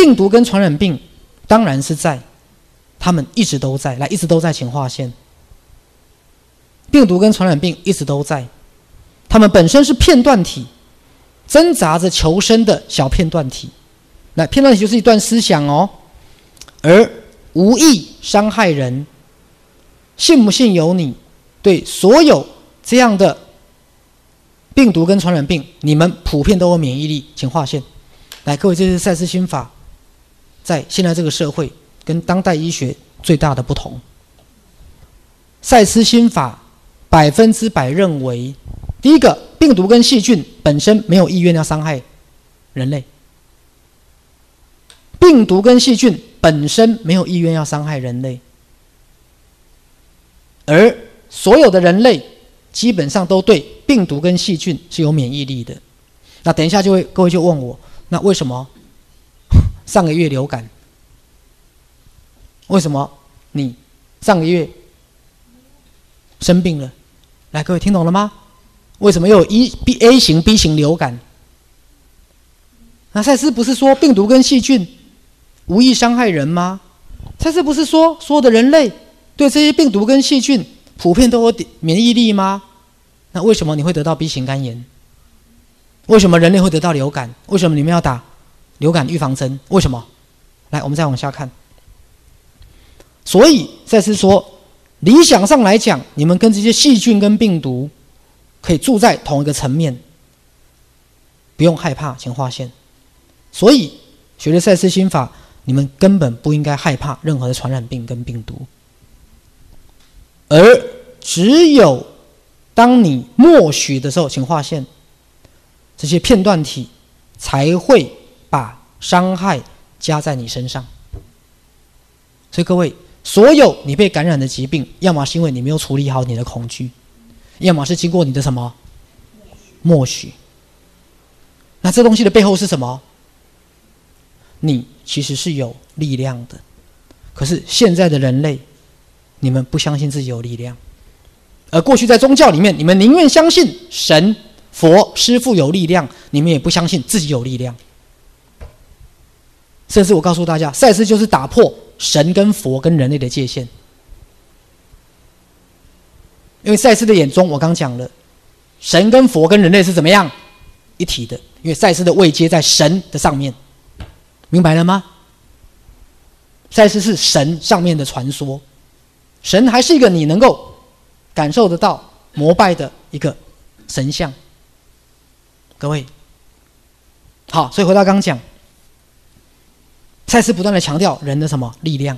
病毒跟传染病当然是在，他们一直都在，来一直都在，请划线。病毒跟传染病一直都在，他们本身是片段体，挣扎着求生的小片段体。来，片段体就是一段思想哦，而无意伤害人。信不信由你。对所有这样的病毒跟传染病，你们普遍都有免疫力，请划线。来，各位，这是赛斯心法在现在这个社会跟当代医学最大的不同。赛斯心法。百分之百认为，第一个病毒跟细菌本身没有意愿要伤害人类。病毒跟细菌本身没有意愿要伤害人类，而所有的人类基本上都对病毒跟细菌是有免疫力的。那等一下就会各位就问我，那为什么上个月流感？为什么你上个月生病了？来，各位听懂了吗？为什么又有 E B A 型 B 型流感？那赛斯不是说病毒跟细菌无意伤害人吗？赛斯不是说所有的人类对这些病毒跟细菌普遍都有免疫力吗？那为什么你会得到 B 型肝炎？为什么人类会得到流感？为什么你们要打流感预防针？为什么？来，我们再往下看。所以赛斯说。理想上来讲，你们跟这些细菌跟病毒可以住在同一个层面，不用害怕，请划线。所以学了赛斯心法，你们根本不应该害怕任何的传染病跟病毒，而只有当你默许的时候，请划线，这些片段体才会伤害加在你身上。所以各位。所有你被感染的疾病，要么是因为你没有处理好你的恐惧，要么是经过你的什么默许。那这东西的背后是什么？你其实是有力量的，可是现在的人类，你们不相信自己有力量，而过去在宗教里面，你们宁愿相信神、佛、师傅有力量，你们也不相信自己有力量。甚至我告诉大家，赛斯就是打破。神跟佛跟人类的界限，因为赛斯的眼中，我刚讲了，神跟佛跟人类是怎么样一体的？因为赛斯的位阶在神的上面，明白了吗？赛斯是神上面的传说，神还是一个你能够感受得到膜拜的一个神像。各位，好，所以回到刚讲。赛斯不断的强调人的什么力量？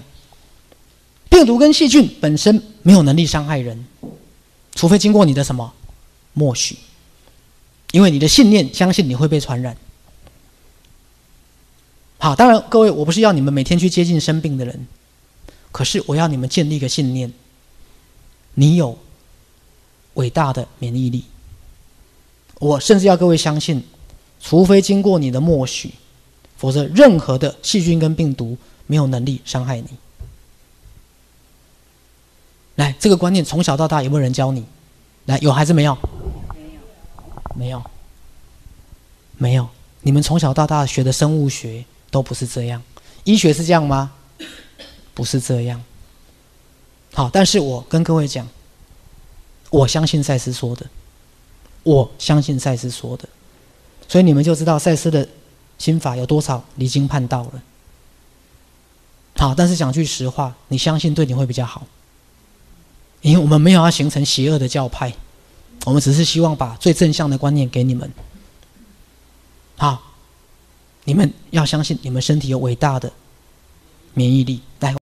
病毒跟细菌本身没有能力伤害人，除非经过你的什么默许，因为你的信念相信你会被传染。好，当然各位，我不是要你们每天去接近生病的人，可是我要你们建立一个信念：你有伟大的免疫力。我甚至要各位相信，除非经过你的默许。否则，任何的细菌跟病毒没有能力伤害你。来，这个观念从小到大有没有人教你？来，有还是没有？没有，没有，没有。你们从小到大学的生物学都不是这样，医学是这样吗？不是这样。好，但是我跟各位讲，我相信赛斯说的，我相信赛斯说的，所以你们就知道赛斯的。心法有多少离经叛道了？好，但是讲句实话，你相信对你会比较好，因为我们没有要形成邪恶的教派，我们只是希望把最正向的观念给你们。好，你们要相信你们身体有伟大的免疫力。来。